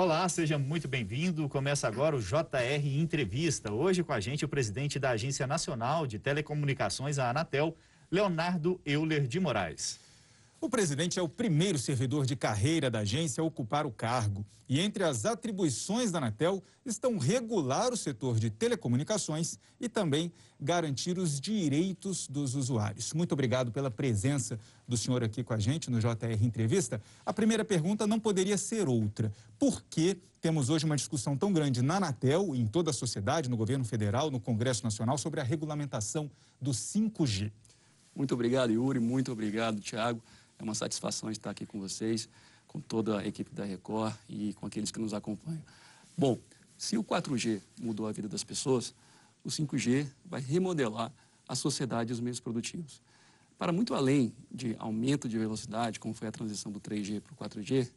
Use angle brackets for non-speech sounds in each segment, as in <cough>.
Olá, seja muito bem-vindo. Começa agora o JR Entrevista. Hoje com a gente o presidente da Agência Nacional de Telecomunicações, a Anatel, Leonardo Euler de Moraes. O presidente é o primeiro servidor de carreira da agência a ocupar o cargo. E entre as atribuições da Anatel estão regular o setor de telecomunicações e também garantir os direitos dos usuários. Muito obrigado pela presença do senhor aqui com a gente no JR Entrevista. A primeira pergunta não poderia ser outra. Por que temos hoje uma discussão tão grande na Anatel, em toda a sociedade, no governo federal, no Congresso Nacional, sobre a regulamentação do 5G? Muito obrigado, Yuri. Muito obrigado, Tiago. É uma satisfação estar aqui com vocês, com toda a equipe da Record e com aqueles que nos acompanham. Bom, se o 4G mudou a vida das pessoas, o 5G vai remodelar a sociedade e os meios produtivos. Para muito além de aumento de velocidade, como foi a transição do 3G para o 4G,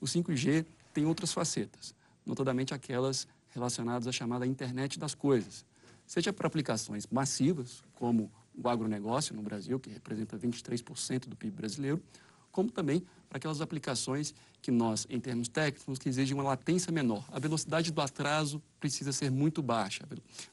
o 5G tem outras facetas, notadamente aquelas relacionadas à chamada internet das coisas, seja para aplicações massivas, como o agronegócio no Brasil, que representa 23% do PIB brasileiro, como também para aquelas aplicações que nós, em termos técnicos, que exigem uma latência menor. A velocidade do atraso precisa ser muito baixa,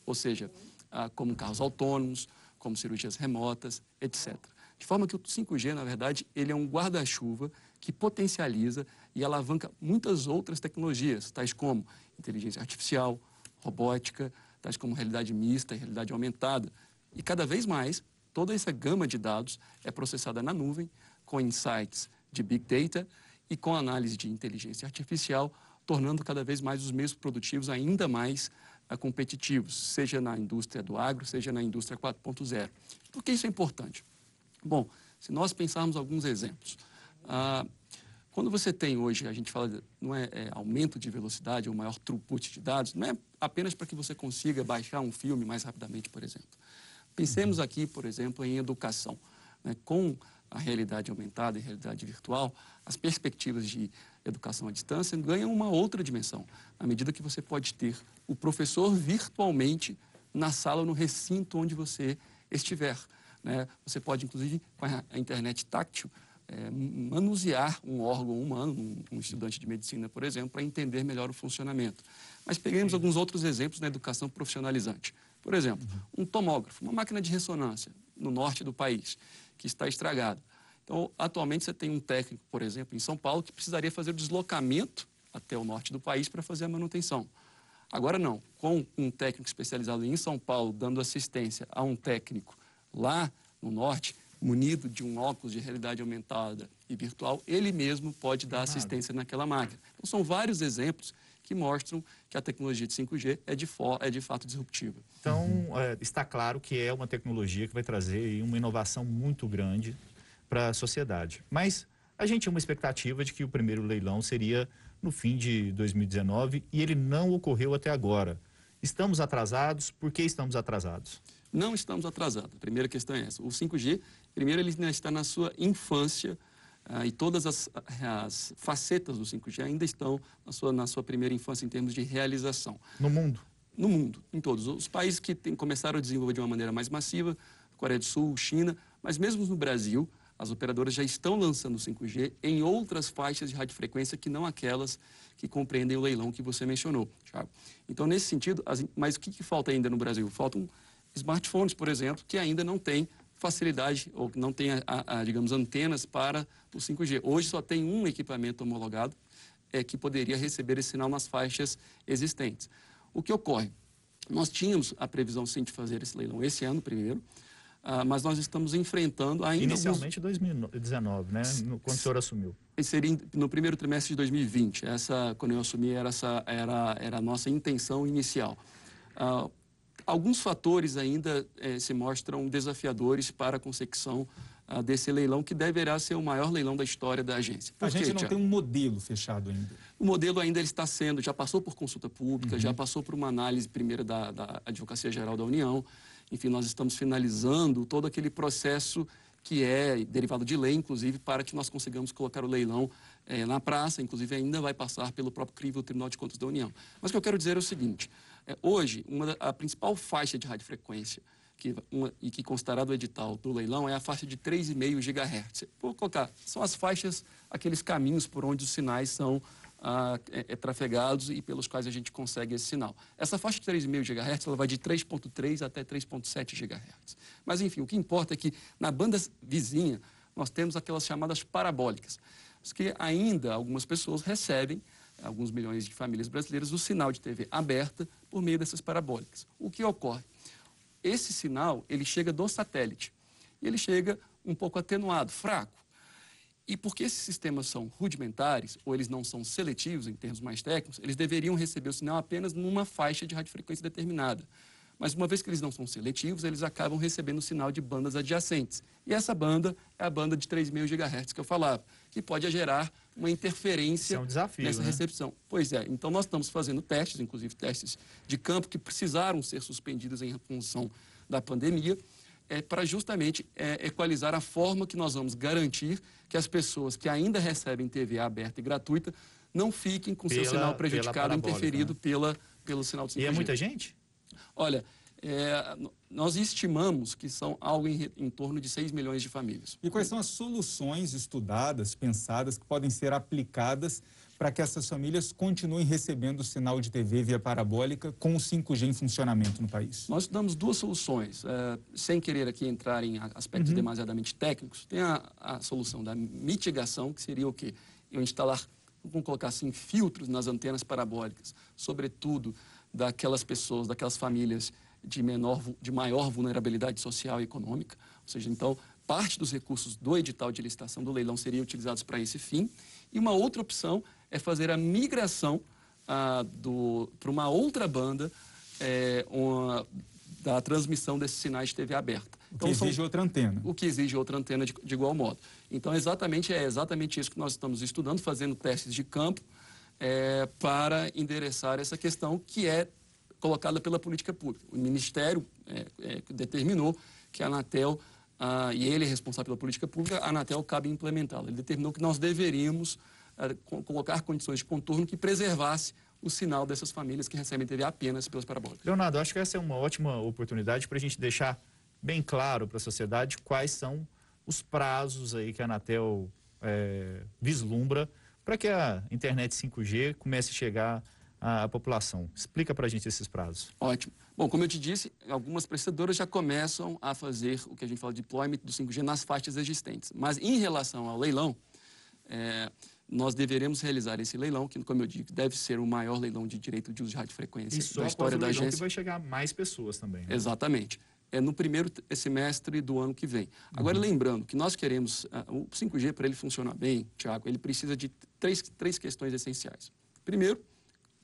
ou seja, ah, como carros autônomos, como cirurgias remotas, etc. De forma que o 5G, na verdade, ele é um guarda-chuva que potencializa e alavanca muitas outras tecnologias, tais como inteligência artificial, robótica, tais como realidade mista e realidade aumentada, e cada vez mais, toda essa gama de dados é processada na nuvem, com insights de Big Data e com análise de inteligência artificial, tornando cada vez mais os meios produtivos ainda mais uh, competitivos, seja na indústria do agro, seja na indústria 4.0. Por que isso é importante? Bom, se nós pensarmos alguns exemplos, uh, quando você tem hoje, a gente fala, não é, é, aumento de velocidade, ou maior throughput de dados, não é apenas para que você consiga baixar um filme mais rapidamente, por exemplo. Pensemos aqui, por exemplo, em educação. Né? Com a realidade aumentada e realidade virtual, as perspectivas de educação à distância ganham uma outra dimensão, à medida que você pode ter o professor virtualmente na sala ou no recinto onde você estiver. Né? Você pode, inclusive, com a internet táctil, é, manusear um órgão humano, um, um, estudante de medicina, por exemplo, para entender melhor o funcionamento. Mas peguemos alguns outros exemplos na educação profissionalizante. Por exemplo, um tomógrafo, uma máquina de ressonância no norte do país, que está estragada. Então, atualmente você tem um técnico, por exemplo, em São Paulo, que precisaria fazer o deslocamento até o norte do país para fazer a manutenção. Agora não, com um técnico especializado em São Paulo dando assistência a um técnico lá no norte, munido de um óculos de realidade aumentada e virtual, ele mesmo pode dar assistência naquela máquina. Então, são vários exemplos que mostram que a tecnologia de 5G é de, é de fato disruptiva. Então, é, está claro que é uma tecnologia que vai trazer uma inovação muito grande para a sociedade. Mas a gente tinha uma expectativa de que o primeiro leilão seria no fim de 2019 e ele não ocorreu até agora. Estamos atrasados? Por que estamos atrasados? Não estamos atrasados. A primeira questão é essa. O 5G, primeiro, ele ainda está na sua infância e todas as, as, facetas do 5G ainda estão na sua, na sua primeira infância em termos de realização. No mundo? No mundo, em todos. Os países que tem, começaram a desenvolver de uma maneira mais massiva, Coreia do Sul, China, mas mesmo no Brasil, as operadoras já estão lançando o 5G em outras faixas de radiofrequência que não aquelas que compreendem o leilão que você mencionou, Thiago. Então, nesse sentido, as, mas o que, que falta ainda no Brasil? Faltam smartphones, por exemplo, que ainda não têm facilidade ou não tem, a, a, digamos, antenas para o 5G. Hoje só tem um equipamento homologado é, que poderia receber esse sinal nas faixas existentes. O que ocorre? Nós tínhamos a previsão sim de fazer esse leilão esse ano primeiro, uh, mas nós estamos enfrentando ainda. Inicialmente alguns... 2019, né? No, quando o senhor assumiu. Seria no primeiro trimestre de 2020. Essa, quando eu assumi, era, essa, era, era a nossa intenção inicial. Uh, Alguns fatores ainda eh, se mostram desafiadores para a consecução ah, desse leilão, que deverá ser o maior leilão da história da agência. Por a gente não tem um modelo fechado ainda. O modelo ainda está sendo, já passou por consulta pública, uhum. já passou por uma análise primeira da, da Advocacia Geral da União. Enfim, nós estamos finalizando todo aquele processo que é derivado de lei, inclusive, para que nós consigamos colocar o leilão é, na praça, inclusive ainda vai passar pelo próprio CRIV, o Tribunal de Contas da União. Mas o que eu quero dizer é o seguinte, é, hoje, uma, a principal faixa de radiofrequência que, uma, e que constará do edital do leilão é a faixa de 3,5 GHz. Vou colocar, são as faixas, aqueles caminhos por onde os sinais são ah, é, é, trafegados e pelos quais a gente consegue esse sinal. Essa faixa de 3,5 GHz ela vai de 3,3 até 3,7 GHz. Mas, enfim, o que importa é que na banda vizinha nós temos aquelas chamadas parabólicas, que ainda algumas pessoas recebem, alguns milhões de famílias brasileiras, o sinal de TV aberta por meio dessas parabólicas. O que ocorre? Esse sinal, ele chega do satélite. E ele chega um pouco atenuado, fraco. E porque esses sistemas são rudimentares, ou eles não são seletivos em termos mais técnicos, eles deveriam receber o sinal apenas numa faixa de radiofrequência determinada. Mas uma vez que eles não são seletivos, eles acabam recebendo o sinal de bandas adjacentes. E essa banda é a banda de 3.000 GHz que eu falava, que pode gerar uma interferência é um desafio, nessa né? recepção. Pois é, então nós estamos fazendo testes, inclusive testes de campo, que precisaram ser suspendidos em função da pandemia, é, para justamente é, equalizar a forma que nós vamos garantir que as pessoas que ainda recebem TV aberta e gratuita não fiquem com pela, seu sinal prejudicado, interferido né? pela, pelo sinal de 5G. E é muita gente? Olha, é, nós estimamos que são algo em, em, torno de 6 milhões de famílias. E quais são as soluções estudadas, pensadas, que podem ser aplicadas para que essas famílias continuem recebendo o sinal de TV via parabólica com o 5G em funcionamento no país? Nós damos duas soluções, é, sem querer aqui entrar em aspectos uhum. demasiadamente técnicos. Tem a, a, solução da mitigação, que seria o quê? Eu instalar, vamos colocar assim, filtros nas antenas parabólicas, sobretudo daquelas pessoas, daquelas famílias de, menor, de maior vulnerabilidade social e econômica. Ou seja, então, parte dos recursos do edital de licitação do leilão seriam utilizados para esse fim. E uma outra opção é fazer a migração ah, para uma outra banda é, uma, da transmissão desses sinais de TV aberta. Então, o que exige são, outra antena. O que exige outra antena de, de, igual modo. Então, exatamente é exatamente isso que nós estamos estudando, fazendo testes de campo é, para endereçar essa questão que é colocada pela política pública. O Ministério é, é, determinou que a Anatel, ah, e ele é responsável pela política pública, a Anatel cabe implementá-la. Ele determinou que nós deveríamos ah, colocar condições de contorno que preservasse o sinal dessas famílias que recebem TV apenas pelas parabólicas. Leonardo, acho que essa é uma ótima oportunidade para a gente deixar bem claro para a sociedade quais são os prazos aí que a Anatel é, vislumbra para que a internet 5G comece a chegar à população. Explica para a gente esses prazos. Ótimo. Bom, como eu te disse, algumas prestadoras já começam a fazer o que a gente fala de deployment do 5G nas faixas existentes. Mas em relação ao leilão, é, nós deveremos realizar esse leilão, que, como eu digo, deve ser o maior leilão de direito de uso de radiofrequência e da história da agência. que vai chegar mais pessoas também. Né? Exatamente. É no primeiro semestre do ano que vem. Agora, uhum. lembrando que nós queremos, uh, o 5G, para ele funcionar bem, Tiago, ele precisa de três, três questões essenciais. Primeiro,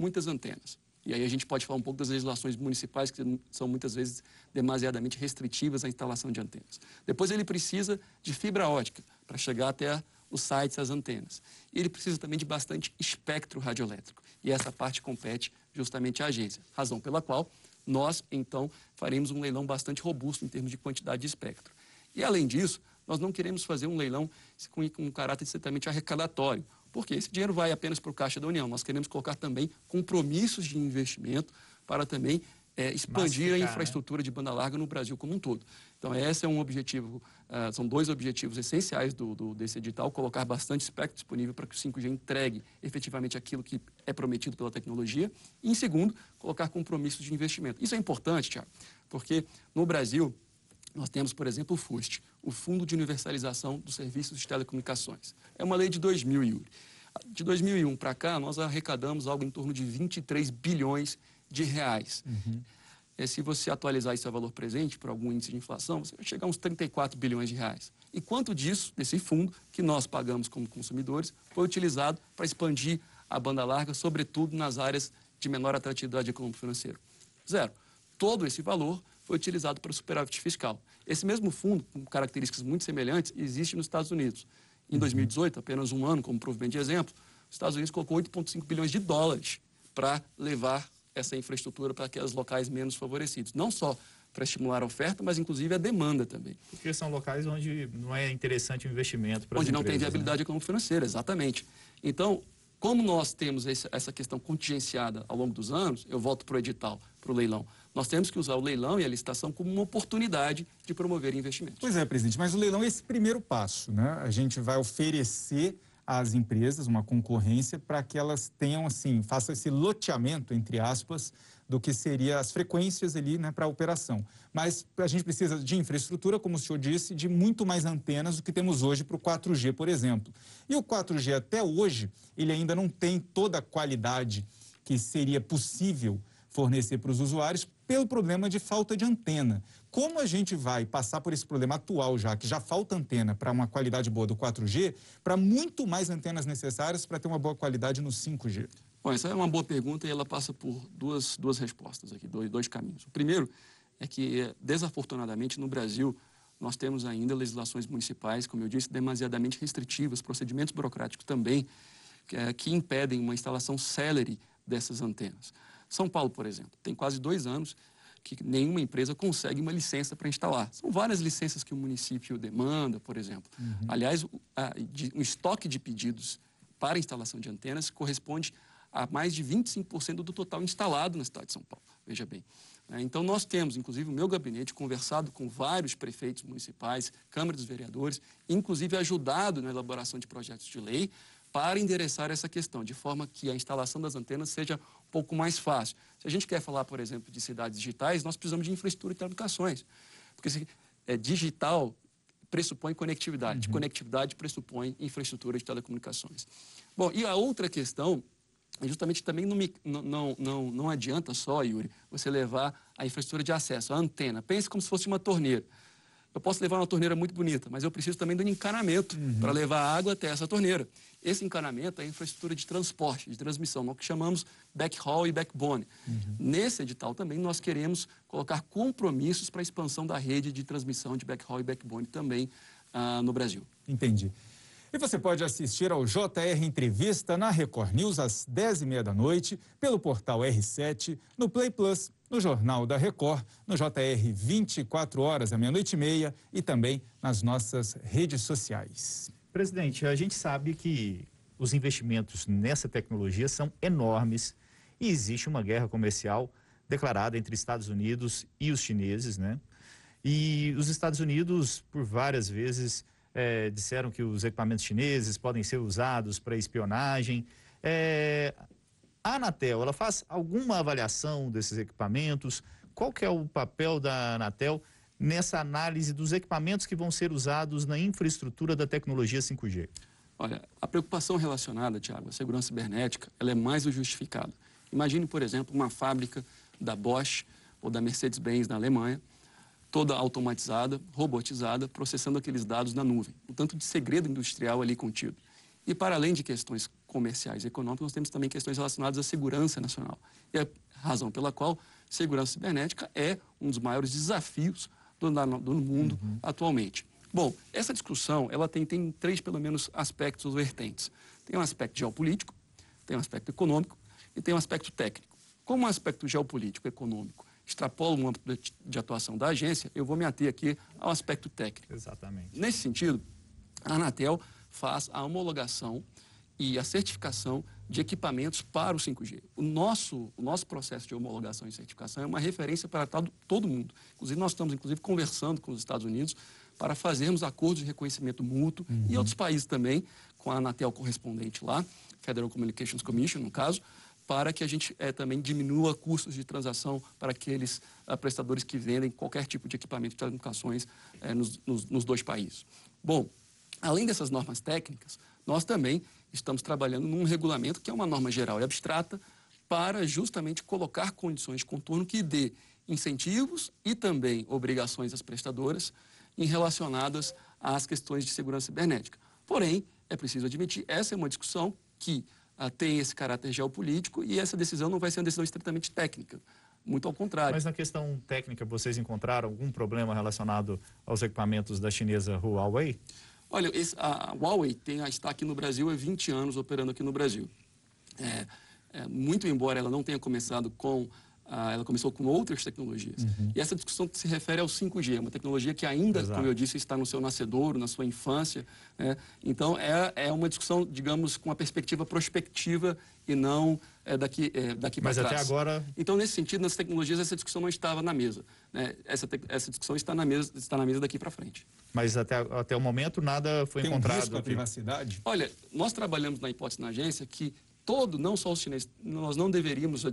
muitas antenas. E aí a gente pode falar um pouco das legislações municipais, que são muitas vezes demasiadamente restritivas à instalação de antenas. Depois ele precisa de fibra ótica para chegar até os sites, as antenas. E ele precisa também de bastante espectro radioelétrico. E essa parte compete justamente à agência, razão pela qual nós, então, faremos um leilão bastante robusto em termos de quantidade de espectro. E, além disso, nós não queremos fazer um leilão com, com um caráter estritamente arrecadatório, porque esse dinheiro vai apenas para o Caixa da União. Nós queremos colocar também compromissos de investimento para também é, expandir a né? infraestrutura né? de banda larga no Brasil como um todo. Então, esse é um objetivo, uh, são dois objetivos essenciais do, do, desse edital, colocar bastante espectro disponível para que o 5G entregue efetivamente aquilo que é prometido pela tecnologia. E, em segundo, colocar compromissos de investimento. Isso é importante, Tiago, porque no Brasil, nós temos, por exemplo, o FUST, o Fundo de Universalização dos Serviços de Telecomunicações. É uma lei de 2000, Yuri. De 2001 para cá, nós arrecadamos algo em torno de 23 bilhões de reais. Uhum. É, se você atualizar esse valor presente por algum índice de inflação, você vai chegar a uns 34 bilhões de reais. E quanto disso, desse fundo, que nós pagamos como consumidores, foi utilizado para expandir a banda larga, sobretudo nas áreas de menor atratividade econômico financeiro? Zero. Todo esse valor foi utilizado para o superávit fiscal. Esse mesmo fundo, com características muito semelhantes, existe nos Estados Unidos. Em 2018, uhum. apenas um ano como provimento de exemplo, os Estados Unidos colocou 8,5 bilhões de dólares para levar essa infraestrutura para aqueles locais menos favorecidos. Não só para estimular a oferta, mas inclusive a demanda também. Porque são locais onde não é interessante o investimento para Onde não empresas, tem viabilidade né? econômico-financeira, exatamente. Então, como nós temos essa questão contingenciada ao longo dos anos, eu volto para o edital, para o leilão. Nós temos que usar o leilão e a licitação como uma oportunidade de promover investimentos. Pois é, presidente, mas o leilão é esse primeiro passo, né? A gente vai oferecer às empresas, uma concorrência, para que elas tenham, assim, façam esse loteamento, entre aspas, do que seria as frequências ali né, para a operação. Mas a gente precisa de infraestrutura, como o senhor disse, de muito mais antenas do que temos hoje para o 4G, por exemplo. E o 4G até hoje, ele ainda não tem toda a qualidade que seria possível fornecer para os usuários pelo problema de falta de antena. Como a gente vai passar por esse problema atual já, que já falta antena para uma qualidade boa do 4G, para muito mais antenas necessárias para ter uma boa qualidade no 5G? Bom, essa é uma boa pergunta e ela passa por duas, duas respostas aqui, dois, dois caminhos. O primeiro é que, desafortunadamente, no Brasil, nós temos ainda legislações municipais, como eu disse, demasiadamente restritivas, procedimentos burocráticos também, que, é, que impedem uma instalação célere dessas antenas. São Paulo, por exemplo, tem quase dois anos que nenhuma empresa consegue uma licença para instalar. São várias licenças que o município demanda, por exemplo. Uhum. Aliás, um estoque de pedidos para instalação de antenas corresponde a mais de 25% do total instalado na cidade de São Paulo. Veja bem. Né? Então, nós temos, inclusive, o meu gabinete conversado com vários prefeitos municipais, Câmara dos Vereadores, inclusive ajudado na elaboração de projetos de lei para endereçar essa questão, de forma que a instalação das antenas seja um pouco mais fácil. Se a gente quer falar, por exemplo, de cidades digitais, nós precisamos de infraestrutura de telecomunicações. Porque se, é, digital pressupõe conectividade, uhum. conectividade pressupõe infraestrutura de telecomunicações. Bom, e a outra questão justamente também não, me, não, não, não adianta só, Yuri, você levar a infraestrutura de acesso, a antena. Pense como se fosse uma torneira. Eu posso levar uma torneira muito bonita, mas eu preciso também de um encanamento uhum. para levar água até essa torneira. Esse encanamento é a infraestrutura de transporte, de transmissão, nós que chamamos backhaul e backbone. Uhum. Nesse edital também nós queremos colocar compromissos para a expansão da rede de transmissão de backhaul e backbone também uh, no Brasil. Entendi. E você pode assistir ao JR Entrevista na Record News às 10h30 da noite, pelo portal R7, no Play Plus, no Jornal da Record, no JR 24 horas, à meia-noite e meia e também nas nossas redes sociais. Presidente, a gente sabe que os investimentos nessa tecnologia são enormes e existe uma guerra comercial declarada entre Estados Unidos e os chineses, né? E os Estados Unidos, por várias vezes, é, disseram que os equipamentos chineses podem ser usados para espionagem. É, a Anatel, ela faz alguma avaliação desses equipamentos? Qual que é o papel da Anatel nessa análise dos equipamentos que vão ser usados na infraestrutura da tecnologia 5G? Olha, a preocupação relacionada, Tiago, à segurança cibernética, ela é mais do justificada. Imagine, por exemplo, uma fábrica da Bosch ou da Mercedes-Benz na Alemanha, toda automatizada, robotizada, processando aqueles dados na nuvem. Um tanto de segredo industrial ali contido. E para além de questões comerciais e econômicas, nós temos também questões relacionadas à segurança nacional. E é a razão pela qual segurança cibernética é um dos maiores desafios do, do mundo uhum. atualmente. Bom, essa discussão ela tem, tem três, pelo menos, aspectos ou vertentes. Tem um aspecto geopolítico, tem um aspecto econômico e tem um aspecto técnico. Como um aspecto geopolítico econômico extrapola um âmbito de atuação da agência, eu vou me ater aqui ao aspecto técnico. Exatamente. Nesse sentido, a Anatel faz a homologação e a certificação de equipamentos para o 5G. O nosso, o nosso processo de homologação e certificação é uma referência para todo mundo. Inclusive, nós estamos, inclusive, conversando com os Estados Unidos para fazermos acordos de reconhecimento mútuo uhum. e outros países também, com a Anatel correspondente lá, Federal Communications Commission, no caso, para que a gente é, também diminua custos de transação para aqueles uh, prestadores que vendem qualquer tipo de equipamento de telecomunicações é, nos, nos, nos dois países. Bom, além dessas normas técnicas, nós também estamos trabalhando num regulamento que é uma norma geral e abstrata para justamente colocar condições de contorno que dê incentivos e também obrigações às prestadoras em relacionadas às questões de segurança cibernética. Porém, é preciso admitir, essa é uma discussão que ah, tem esse caráter geopolítico e essa decisão não vai ser uma decisão estritamente técnica. Muito ao contrário. Mas na questão técnica, vocês encontraram algum problema relacionado aos equipamentos da chinesa Huawei? Olha, esse, a Huawei tem, está aqui no Brasil há 20 anos operando aqui no Brasil. É, é, muito embora ela não tenha começado com ah, ela começou com outras tecnologias. Uhum. E essa discussão se refere ao 5G, uma tecnologia que ainda, Exato. como eu disse, está no seu nascedouro, na sua infância. Né? Então, é, é uma discussão, digamos, com uma perspectiva prospectiva e não é, daqui, é, daqui para trás. Mas até agora... Então, nesse sentido, nas tecnologias, essa discussão não estava na mesa. Né? Essa, te, essa discussão está na mesa, está na mesa daqui para frente. Mas até, até o momento nada foi Tem encontrado. Um risco privacidade? Olha, nós trabalhamos na hipótese na agência que todo, não só os chineses, nós não deveríamos,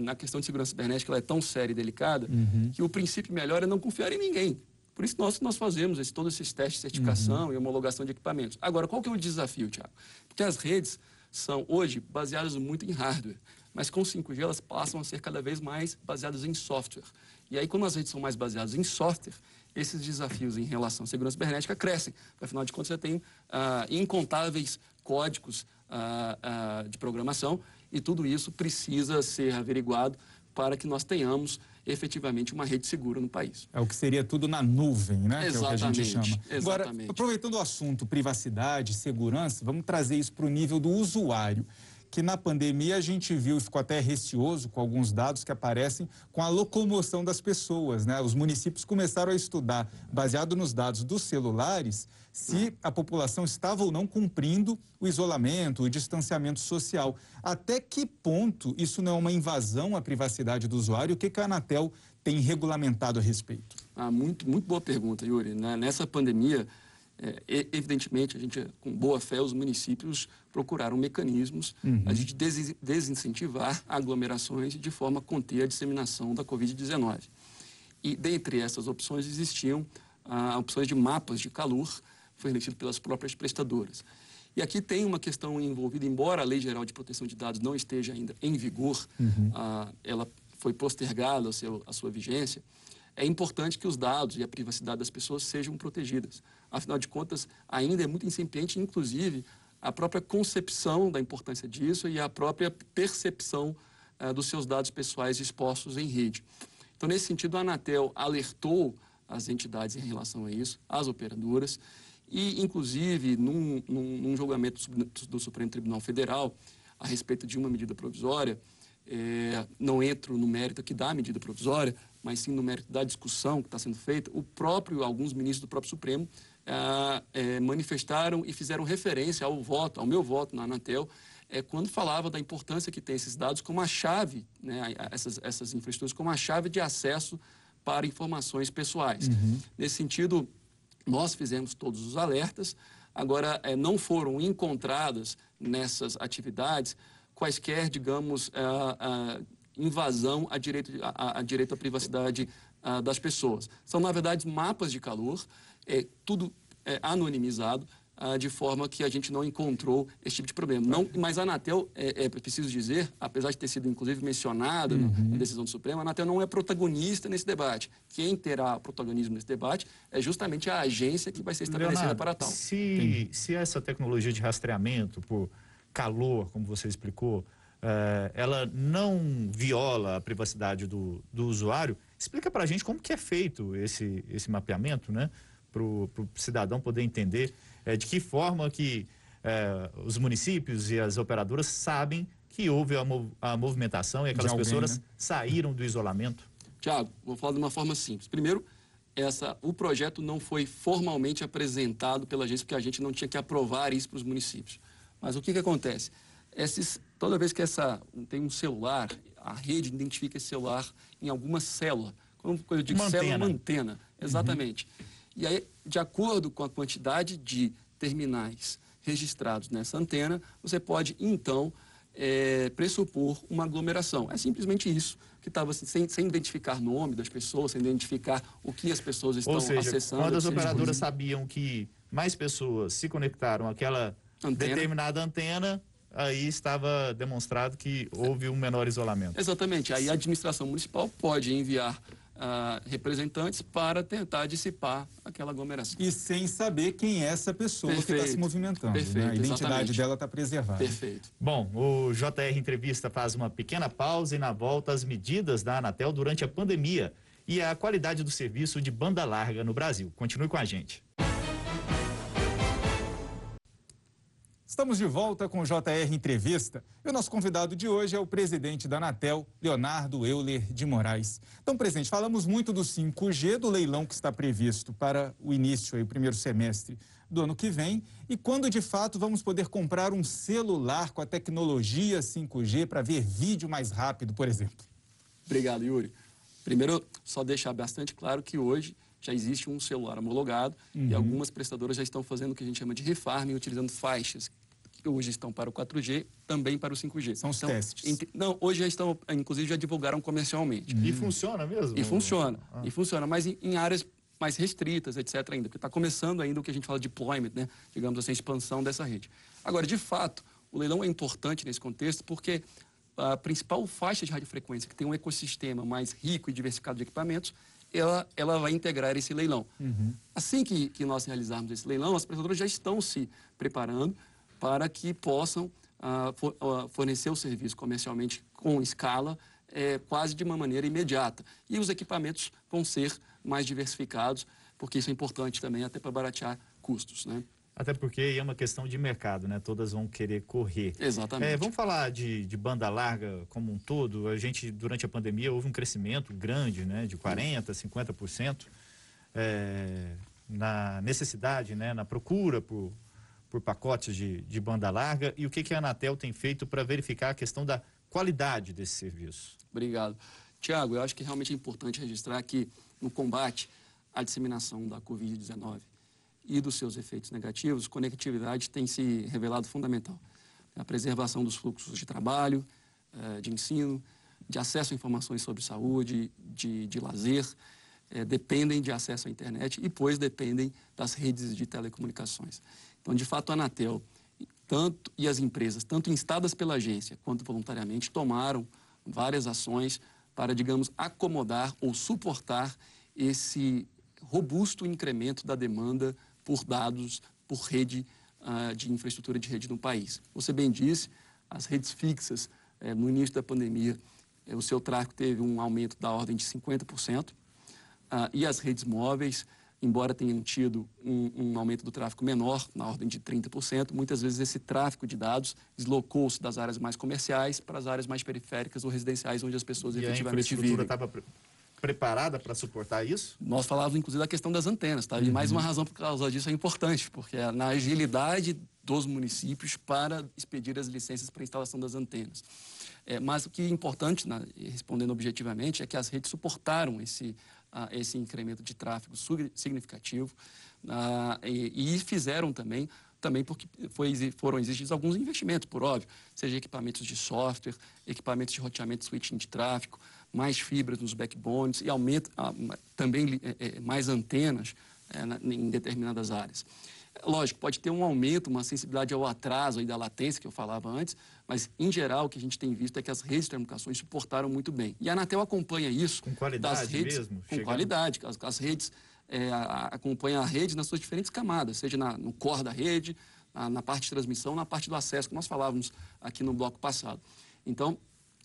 na questão de segurança cibernética, ela é tão séria e delicada, uhum. que o princípio melhor é não confiar em ninguém. Por isso nós, nós fazemos esse, todos esses testes de certificação uhum. e homologação de equipamentos. Agora, qual que é o desafio, Tiago? Porque as redes são, hoje, baseadas muito em hardware, mas com 5G elas passam a ser cada vez mais baseadas em software. E aí, como as redes são mais baseadas em software, esses desafios em relação à segurança cibernética crescem. Afinal de contas, você tem ah, incontáveis códigos uh, uh, de programação e tudo isso precisa ser averiguado para que nós tenhamos efetivamente uma rede segura no país. É o que seria tudo na nuvem, né? Exatamente. Que é o que a gente chama. Exatamente. Agora, aproveitando o assunto privacidade, segurança, vamos trazer isso para o nível do usuário que na pandemia a gente viu ficou até receoso com alguns dados que aparecem com a locomoção das pessoas, né? Os municípios começaram a estudar, baseado nos dados dos celulares, se a população estava ou não cumprindo o isolamento, o distanciamento social. Até que ponto isso não é uma invasão à privacidade do usuário? O que, que a Anatel tem regulamentado a respeito? Ah, muito, muito boa pergunta, Yuri. Nessa pandemia, é, evidentemente, a gente, com boa fé, os municípios procuraram mecanismos uhum. a gente des desincentivar aglomerações de forma a conter a disseminação da Covid-19. E dentre essas opções existiam ah, opções de mapas de calor fornecidos pelas próprias prestadoras. E aqui tem uma questão envolvida, embora a Lei Geral de Proteção de Dados não esteja ainda em vigor, uhum. ah, ela foi postergada a, seu, a sua vigência, é importante que os dados e a privacidade das pessoas sejam protegidas. Afinal de contas, ainda é muito incipiente, inclusive, a própria concepção da importância disso e a própria percepção uh, dos seus dados pessoais expostos em rede. Então, nesse sentido, a Anatel alertou as entidades em relação a isso, as operadoras, e, inclusive, num, num, num julgamento do Supremo Tribunal Federal, a respeito de uma medida provisória, é, não entro no mérito aqui da medida provisória, mas sim no mérito da discussão que está sendo feita, o próprio, alguns ministros do próprio Supremo é, é, manifestaram e fizeram referência ao voto, ao meu voto na Anatel, é, quando falava da importância que tem esses dados como a chave, né, essas, essas infraestruturas como a chave de acesso para informações pessoais. Uhum. Nesse sentido, nós fizemos todos os alertas, agora é, não foram encontradas nessas atividades quaisquer, digamos, a, a invasão a direito, a, a direito à privacidade das pessoas. São, na verdade, mapas de calor, é, tudo é, anonimizado, de forma que a gente não encontrou esse tipo de problema. Não, mas a Anatel, é, é preciso dizer, apesar de ter sido inclusive mencionada uhum. na decisão do Supremo, a Anatel não é protagonista nesse debate. Quem terá protagonismo nesse debate é justamente a agência que vai ser estabelecida Leonardo, para tal. Se, se essa tecnologia de rastreamento por calor, como você explicou, é, ela não viola a privacidade do, do usuário, explica para a gente como que é feito esse, esse mapeamento, né? Para o cidadão poder entender é, de que forma que é, os municípios e as operadoras sabem que houve a, mov a movimentação e aquelas alguém, pessoas né? saíram do isolamento. Tiago, vou falar de uma forma simples. Primeiro, essa, o projeto não foi formalmente apresentado pela agência, porque a gente não tinha que aprovar isso para os municípios. Mas o que, que acontece? Esses, toda vez que essa tem um celular, a rede identifica esse celular em alguma célula. Quando eu digo uma célula, antena. uma antena. Exatamente. Uhum. E aí, de acordo com a quantidade de terminais registrados nessa antena, você pode, então, é, pressupor uma aglomeração. É simplesmente isso, que estava assim, sem, sem identificar nome das pessoas, sem identificar o que as pessoas estão Ou seja, acessando. Quando as operadoras sabiam que mais pessoas se conectaram àquela antena. determinada antena, aí estava demonstrado que houve um menor isolamento. Exatamente. Aí a administração municipal pode enviar Uh, representantes para tentar dissipar aquela aglomeração. E sem saber quem é essa pessoa Perfeito. que está se movimentando. Perfeito, né? A identidade exatamente. dela está preservada. Perfeito. Bom, o JR Entrevista faz uma pequena pausa e na volta as medidas da Anatel durante a pandemia e a qualidade do serviço de banda larga no Brasil. Continue com a gente. Estamos de volta com o JR Entrevista e o nosso convidado de hoje é o presidente da Anatel, Leonardo Euler de Moraes. Então, presidente, falamos muito do 5G, do leilão que está previsto para o início, aí, o primeiro semestre do ano que vem, e quando de fato vamos poder comprar um celular com a tecnologia 5G para ver vídeo mais rápido, por exemplo. Obrigado, Yuri. Primeiro, só deixar bastante claro que hoje já existe um celular homologado uhum. e algumas prestadoras já estão fazendo o que a gente chama de refarming, utilizando faixas que hoje estão para o 4G, também para o 5G. São os então, testes. não, hoje já estão, inclusive já divulgaram comercialmente. Uhum. E funciona mesmo? E funciona. Ah. E funciona, mas em, em áreas mais restritas, etc. ainda, porque está começando ainda o que a gente fala de deployment, né? digamos assim, a expansão dessa rede. Agora, de fato, o leilão é importante nesse contexto porque a principal faixa de radiofrequência, que tem um ecossistema mais rico e diversificado de equipamentos, ela, ela vai integrar esse leilão. Uhum. Assim que, que nós realizarmos esse leilão, as prestadoras já estão se preparando para que possam uh, for, uh, fornecer o serviço comercialmente com escala, é, quase de uma maneira imediata. E os equipamentos vão ser mais diversificados, porque isso é importante também até para baratear custos. Né? Até porque é uma questão de mercado, né? Todas vão querer correr. Exatamente. É, vamos falar de, de, banda larga como um todo. A gente, durante a pandemia, houve um crescimento grande, né? De 40%, 50%. É, na necessidade, né? Na procura por, por pacotes de, de banda larga. E o que, que a Anatel tem feito para verificar a questão da qualidade desse serviço? Obrigado. Tiago, eu acho que realmente é importante registrar que no combate à disseminação da Covid-19, e dos seus efeitos negativos, conectividade tem se revelado fundamental. A preservação dos fluxos de trabalho, eh, de ensino, de acesso a informações sobre saúde, de, de lazer, é, dependem de acesso à internet e, pois, dependem das redes de telecomunicações. Então, de fato, a Anatel tanto, e as empresas, tanto instadas pela agência quanto voluntariamente, tomaram várias ações para, digamos, acomodar ou suportar esse robusto incremento da demanda por dados, por rede uh, de infraestrutura de rede no país. Você bem disse, as redes fixas, eh, no início da pandemia, eh, o seu tráfego teve um aumento da ordem de 50%, uh, ah, e as redes móveis, embora tenham tido um, um, aumento do tráfego menor, na ordem de 30%, muitas vezes esse tráfego de dados deslocou-se das áreas mais comerciais para as áreas mais periféricas ou residenciais, onde as pessoas e efetivamente a vivem. Estava preparada para suportar isso? Nós falávamos, inclusive, da questão das antenas, tá? E mais uma uhum. razão por causa disso é importante, porque é na agilidade dos municípios para expedir as licenças para instalação das antenas. É, mas o que é importante, né, respondendo objetivamente, é que as redes suportaram esse, uh, esse incremento de tráfego significativo uh, e, e fizeram também também porque foi, foram exigidos alguns investimentos, por óbvio, seja equipamentos de software, equipamentos de roteamento switching de tráfego, mais fibras nos backbones e aumenta ah, também é, é, mais antenas na, em determinadas áreas. Lógico, pode ter um aumento, uma sensibilidade ao atraso e da latência que eu falava antes, mas em geral o que a gente tem visto é que as redes de comunicações suportaram muito bem. E a Anatel acompanha isso com qualidade das redes, mesmo, com qualidade. As, as redes é, acompanham a rede nas suas diferentes camadas, seja na, no core da rede, na, na parte de transmissão, na parte do acesso que nós falávamos aqui no bloco passado. Então,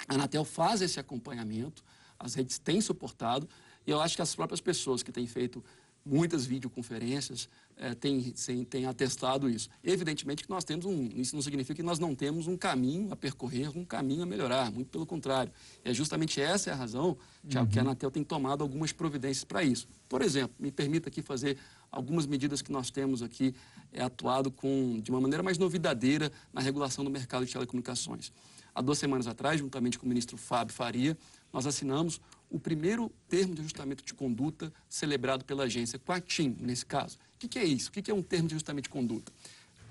a Anatel faz esse acompanhamento, as redes têm suportado, e eu acho que as próprias pessoas que têm feito muitas videoconferências é, têm, têm atestado isso. Evidentemente que nós temos um, isso não significa que nós não temos um caminho a percorrer, um caminho a melhorar, muito pelo contrário. É justamente essa é a razão, Tiago, uhum. que a uhum. Anatel tem tomado algumas providências para isso. Por exemplo, me permita aqui fazer algumas medidas que nós temos aqui é, atuado com, de uma maneira mais novidadeira na regulação do mercado de telecomunicações. Há duas semanas atrás, juntamente com o ministro Fábio Faria, nós assinamos o primeiro termo de ajustamento de conduta celebrado pela agência, com a TIM, nesse caso. O que, é isso? O que, é um termo de ajustamento de conduta?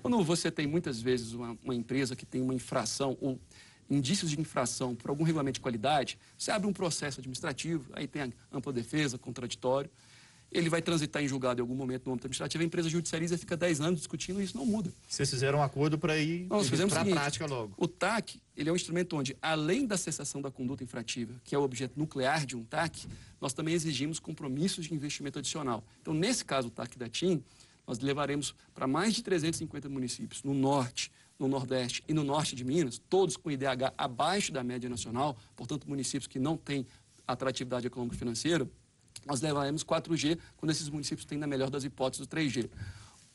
Quando você tem muitas vezes uma, uma empresa que tem uma infração ou indícios de infração por algum regulamento de qualidade, você abre um processo administrativo, aí tem ampla defesa, contraditório, ele vai transitar em julgado em algum momento no âmbito administrativo, a empresa judicializa fica 10 anos discutindo e isso não muda. Vocês fizeram um acordo para ir para a prática logo. O TAC, ele é um instrumento onde, além da cessação da conduta infrativa, que é o objeto nuclear de um TAC, nós também exigimos compromissos de investimento adicional. Então, nesse caso, o TAC da TIM, nós levaremos para mais de 350 municípios no norte, no Nordeste e no Norte de Minas, todos com IDH abaixo da média nacional, portanto, municípios que não têm atratividade econômico-financeira, nós levaremos 4G quando esses municípios têm, na melhor das hipóteses, o 3G.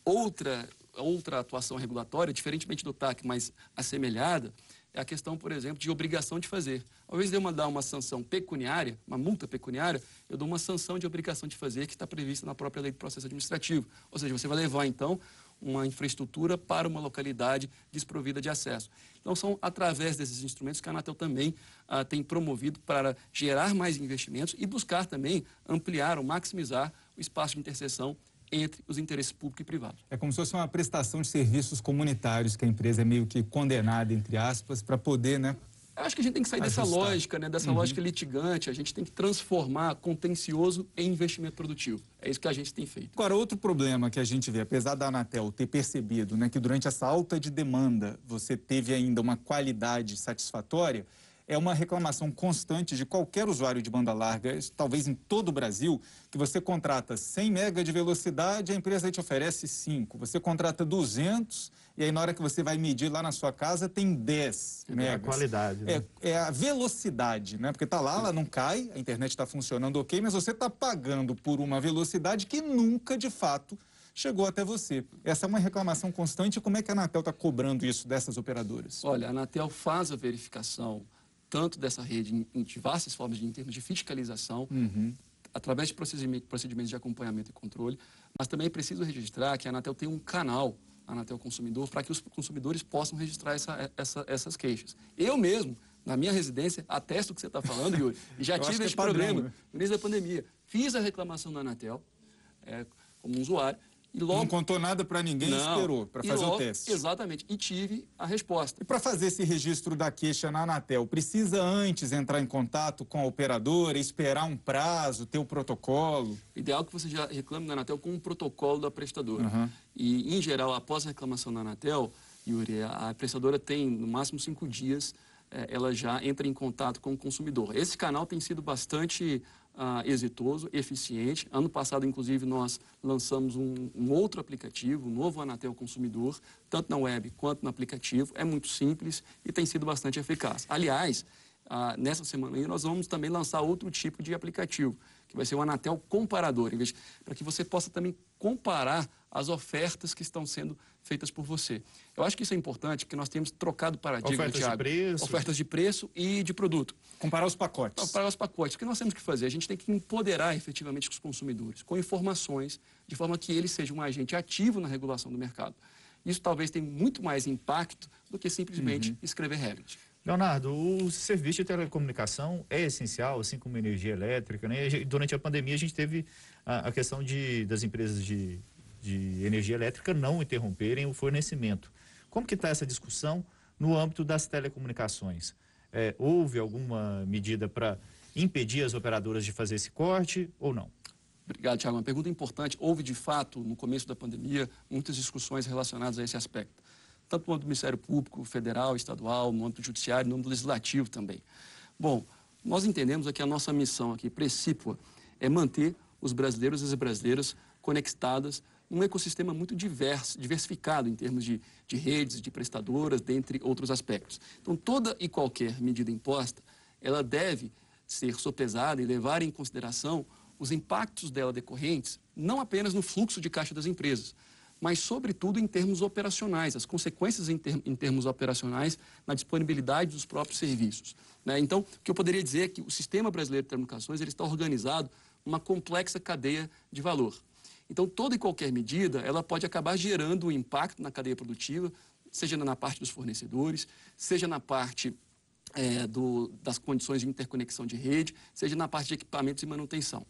Outra outra atuação regulatória, diferentemente do TAC, mas assemelhada, é a questão, por exemplo, de obrigação de fazer. Ao invés de eu mandar uma sanção pecuniária, uma multa pecuniária, eu dou uma sanção de obrigação de fazer que está prevista na própria lei do processo administrativo. Ou seja, você vai levar, então, uma infraestrutura para uma localidade desprovida de acesso. Então, são através desses instrumentos que a Anatel também ah, tem promovido para gerar mais investimentos e buscar também ampliar ou maximizar o espaço de interseção entre os interesses público e privado. É como se fosse uma prestação de serviços comunitários que a empresa é meio que condenada, entre aspas, para poder, né? Eu acho que a gente tem que sair Ajustar. dessa lógica, né? dessa uhum. lógica litigante. A gente tem que transformar contencioso em investimento produtivo. É isso que a gente tem feito. Agora, outro problema que a gente vê, apesar da Anatel ter percebido né, que durante essa alta de demanda você teve ainda uma qualidade satisfatória, é uma reclamação constante de qualquer usuário de banda larga, talvez em todo o Brasil, que você contrata 100 mega de velocidade, a empresa te oferece 5. Você contrata 200 e aí na hora que você vai medir lá na sua casa tem 10 megas. É a qualidade. Né? É, é, a velocidade, né? Porque está lá, ela não cai, a internet está funcionando ok, mas você está pagando por uma velocidade que nunca, de fato, chegou até você. Essa é uma reclamação constante. Como é que a Anatel está cobrando isso dessas operadoras? Olha, a Anatel faz a verificação tanto dessa rede em, diversas formas, de, em termos de fiscalização, uhum. através de procedimento, procedimentos de acompanhamento e controle, mas também é preciso registrar que a Anatel tem um canal, Anatel Consumidor, para que os consumidores possam registrar essa, essa, essas queixas. Eu mesmo, na minha residência, atesto o que você está falando, Yuri, e já <laughs> tive esse é problema né? no início da pandemia. Fiz a reclamação na Anatel, é, como usuário, e logo... Não contou nada para ninguém e esperou para fazer logo, o teste. Exatamente. E tive a resposta. E para fazer esse registro da queixa na Anatel, precisa antes entrar em contato com a operadora, esperar um prazo, ter o protocolo? Ideal que você já reclame na Anatel com um protocolo da prestadora. Uhum. E, em geral, após a reclamação na Anatel, Yuri, a prestadora tem no máximo cinco dias, eh, ela já entra em contato com o consumidor. Esse canal tem sido bastante uh, exitoso, eficiente. Ano passado, inclusive, nós lançamos um, um, outro aplicativo, um novo Anatel Consumidor, tanto na web quanto no aplicativo. É muito simples e tem sido bastante eficaz. Aliás, uh, nessa semana aí, nós vamos também lançar outro tipo de aplicativo, que vai ser o Anatel Comparador, para que você possa também comparar as ofertas que estão sendo feitas por você. Eu acho que isso é importante, porque nós temos trocado paradigma, Ofertas Thiago, de preço. Ofertas de preço e de produto. Comparar os pacotes. Comparar os pacotes. O que nós temos que fazer? A gente tem que empoderar efetivamente os consumidores com informações, de forma que eles sejam um agente ativo na regulação do mercado. Isso talvez tenha muito mais impacto do que simplesmente uhum. escrever regras. Leonardo, o serviço de telecomunicação é essencial, assim como energia elétrica. Né? Durante a pandemia, a gente teve a, a questão de, das empresas de, de energia elétrica não interromperem o fornecimento. Como que está essa discussão no âmbito das telecomunicações? É, houve alguma medida para impedir as operadoras de fazer esse corte ou não? Obrigado, Tiago. Uma pergunta importante. Houve, de fato, no começo da pandemia, muitas discussões relacionadas a esse aspecto tanto no âmbito do Ministério Público, federal, estadual, no âmbito do judiciário, no âmbito legislativo também. Bom, nós entendemos que a nossa missão aqui, precípua, é manter os brasileiros e as brasileiras conectadas num ecossistema muito diverso, diversificado em termos de, de redes, de prestadoras, dentre outros aspectos. Então, toda e qualquer medida imposta, ela deve ser sopesada e levar em consideração os impactos dela decorrentes, não apenas no fluxo de caixa das empresas, mas, sobretudo, em termos operacionais, as consequências em, em termos operacionais na disponibilidade dos próprios serviços. Né? Então, o que eu poderia dizer é que o sistema brasileiro de telecomunicações ele está organizado numa complexa cadeia de valor. Então, toda e qualquer medida, ela pode acabar gerando um impacto na cadeia produtiva, seja na parte dos fornecedores, seja na parte é, do, das condições de interconexão de rede, seja na parte de equipamentos e manutenção.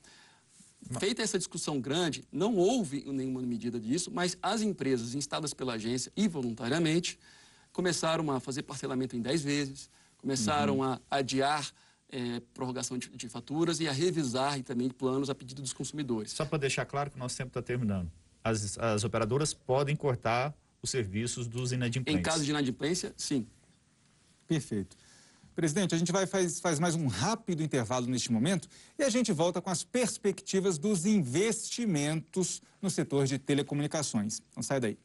Feita essa discussão grande, não houve nenhuma medida disso, mas as empresas instadas pela agência e voluntariamente começaram a fazer parcelamento em 10 vezes, começaram uhum. a adiar é, prorrogação de, de, faturas e a revisar e também planos a pedido dos consumidores. Só para deixar claro que o nosso tempo está terminando. As, as operadoras podem cortar os serviços dos inadimplentes. Em caso de inadimplência, sim. Perfeito. Presidente, a gente vai faz, faz mais um rápido intervalo neste momento e a gente volta com as perspectivas dos investimentos no setor de telecomunicações. Não sai daí.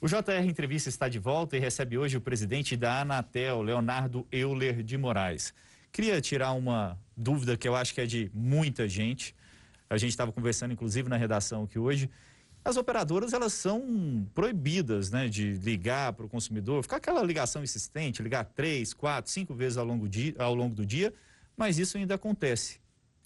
O JR Entrevista está de volta e recebe hoje o presidente da Anatel, Leonardo Euler de Moraes. Queria tirar uma dúvida que eu acho que é de muita gente. A gente estava conversando, inclusive, na redação aqui hoje. As operadoras, elas são proibidas, né, de ligar para o consumidor, ficar aquela ligação insistente, ligar três, quatro, cinco vezes ao longo, dia, ao longo do dia, mas isso ainda acontece.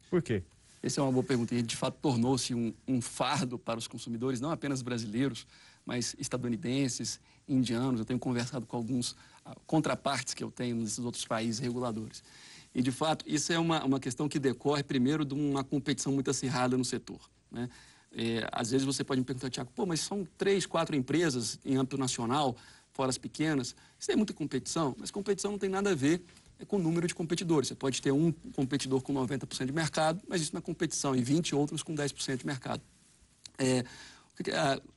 Por quê? Essa é uma boa pergunta. E, de fato, tornou-se um, um fardo para os consumidores, não apenas brasileiros, mas estadunidenses, indianos. Eu tenho conversado com alguns uh, contrapartes que eu tenho nesses outros países reguladores. E, de fato, isso é uma, uma questão que decorre, primeiro, de uma competição muito acirrada no setor. Né? É, às vezes você pode me perguntar, Tiago, pô, mas são três, quatro empresas em âmbito nacional, fora as pequenas. Isso é muita competição, mas competição não tem nada a ver é com o número de competidores. Você pode ter um competidor com 90% de mercado, mas isso não é competição, e 20 outros com 10% de mercado. É,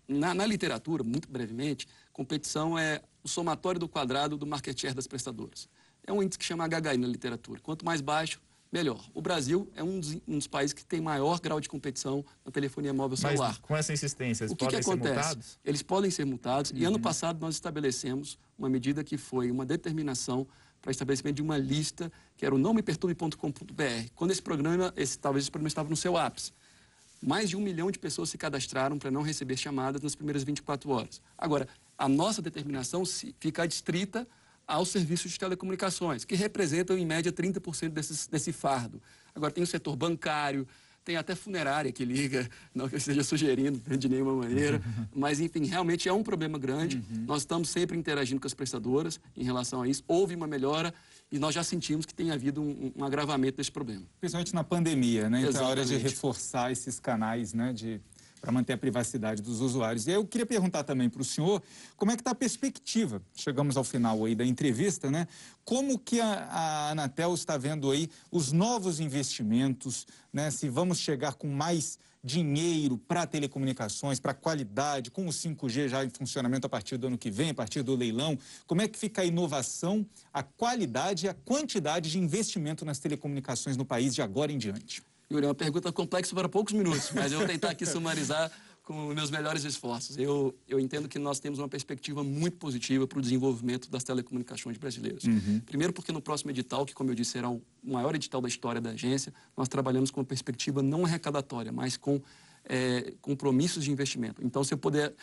na, na, literatura, muito brevemente, competição é o somatório do quadrado do market share das prestadoras. É um índice que chama HHI na literatura. Quanto mais baixo, melhor. O Brasil é um dos, um dos, países que tem maior grau de competição na telefonia móvel celular. Mas com essa insistência, eles o que podem que acontece? ser multados? Eles podem ser multados. Uhum. E ano uhum. passado nós estabelecemos uma medida que foi uma determinação para estabelecimento de uma lista que era o nomeperturbe.com.br. Quando esse programa, esse, talvez esse programa estava no seu ápice. Mais de um milhão de pessoas se cadastraram para não receber chamadas nas primeiras 24 horas. Agora, a nossa determinação fica adstrita aos serviços de telecomunicações, que representam, em média, 30% desse, desse fardo. Agora, tem o setor bancário, tem até funerária que liga, <laughs> não que eu esteja sugerindo <laughs> de nenhuma maneira, <laughs> mas enfim, realmente é um problema grande. Uhum. Nós estamos sempre interagindo com as prestadoras em relação a isso. Houve uma melhora e nós já sentimos que tem havido um, um agravamento desse problema. Principalmente na pandemia, né? Então é hora de reforçar esses canais né, de para manter a privacidade dos usuários. E eu queria perguntar também para o senhor como é que está a perspectiva, chegamos ao final aí da entrevista, né? Como que a, a Anatel está vendo aí os novos investimentos, né? Se vamos chegar com mais dinheiro para telecomunicações, para qualidade, com o 5G já em funcionamento a partir do ano que vem, a partir do leilão. Como é que fica a inovação, a qualidade e a quantidade de investimento nas telecomunicações no país de agora em diante? Yuri, é uma pergunta complexa para poucos minutos, mas eu vou tentar aqui sumarizar com meus melhores esforços. Eu, eu entendo que nós temos uma perspectiva muito positiva para o desenvolvimento das telecomunicações brasileiras. Uhum. Primeiro porque no próximo edital, que como eu disse será o maior edital da história da agência, nós trabalhamos com uma perspectiva não arrecadatória, mas com é, compromissos de investimento. Então, se eu puder,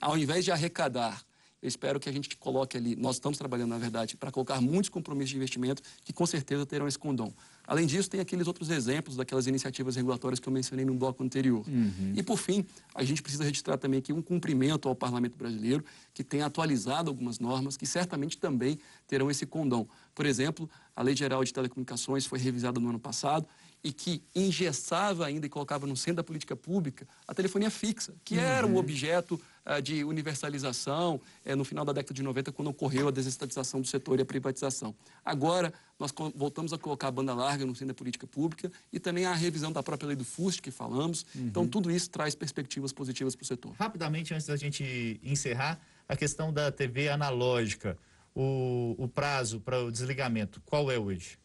ao invés de arrecadar eu espero que a gente coloque ali, nós estamos trabalhando, na verdade, para colocar muitos compromissos de investimento que com certeza terão esse condom. Além disso, tem aqueles outros exemplos daquelas iniciativas regulatórias que eu mencionei no bloco anterior. Uhum. E, por fim, a gente precisa registrar também aqui um cumprimento ao Parlamento brasileiro, que tem atualizado algumas normas que certamente também terão esse condom. Por exemplo, a Lei Geral de Telecomunicações foi revisada no ano passado e que engessava ainda e colocava no centro da política pública a telefonia fixa, que uhum. era um objeto uh, de universalização uh, no final da década de 90, quando ocorreu a desestatização do setor e a privatização. Agora, nós voltamos a colocar a banda larga no centro da política pública e também a revisão da própria lei do FUST que falamos. Uhum. Então, tudo isso traz perspectivas positivas para o setor. Rapidamente, antes da gente encerrar, a questão da TV analógica, o, o prazo para o desligamento, qual é hoje?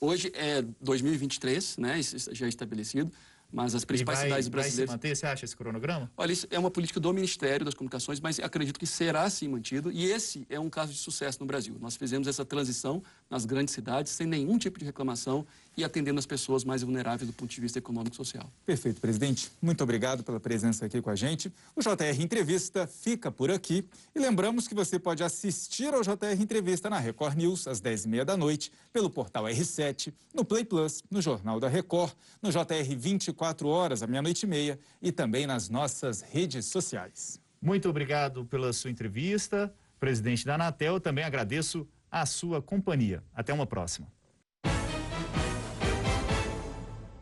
Hoje é 2023, né? Isso já é estabelecido. Mas as principais vai, cidades brasileiras. Vai se manter, você acha, esse cronograma? Olha, isso é uma política do Ministério das Comunicações, mas acredito que será sim mantido. E esse é um caso de sucesso no Brasil. Nós fizemos essa transição nas grandes cidades sem nenhum tipo de reclamação e atendendo as pessoas mais vulneráveis do ponto de vista econômico e social. Perfeito, presidente. Muito obrigado pela presença aqui com a gente. O JR Entrevista fica por aqui. E lembramos que você pode assistir ao JR Entrevista na Record News às 10h30 da noite, pelo portal R7, no Play Plus, no Jornal da Record, no JR 24 horas, à meia-noite e meia, e também nas nossas redes sociais. Muito obrigado pela sua entrevista, presidente da Anatel. Também agradeço a sua companhia. Até uma próxima.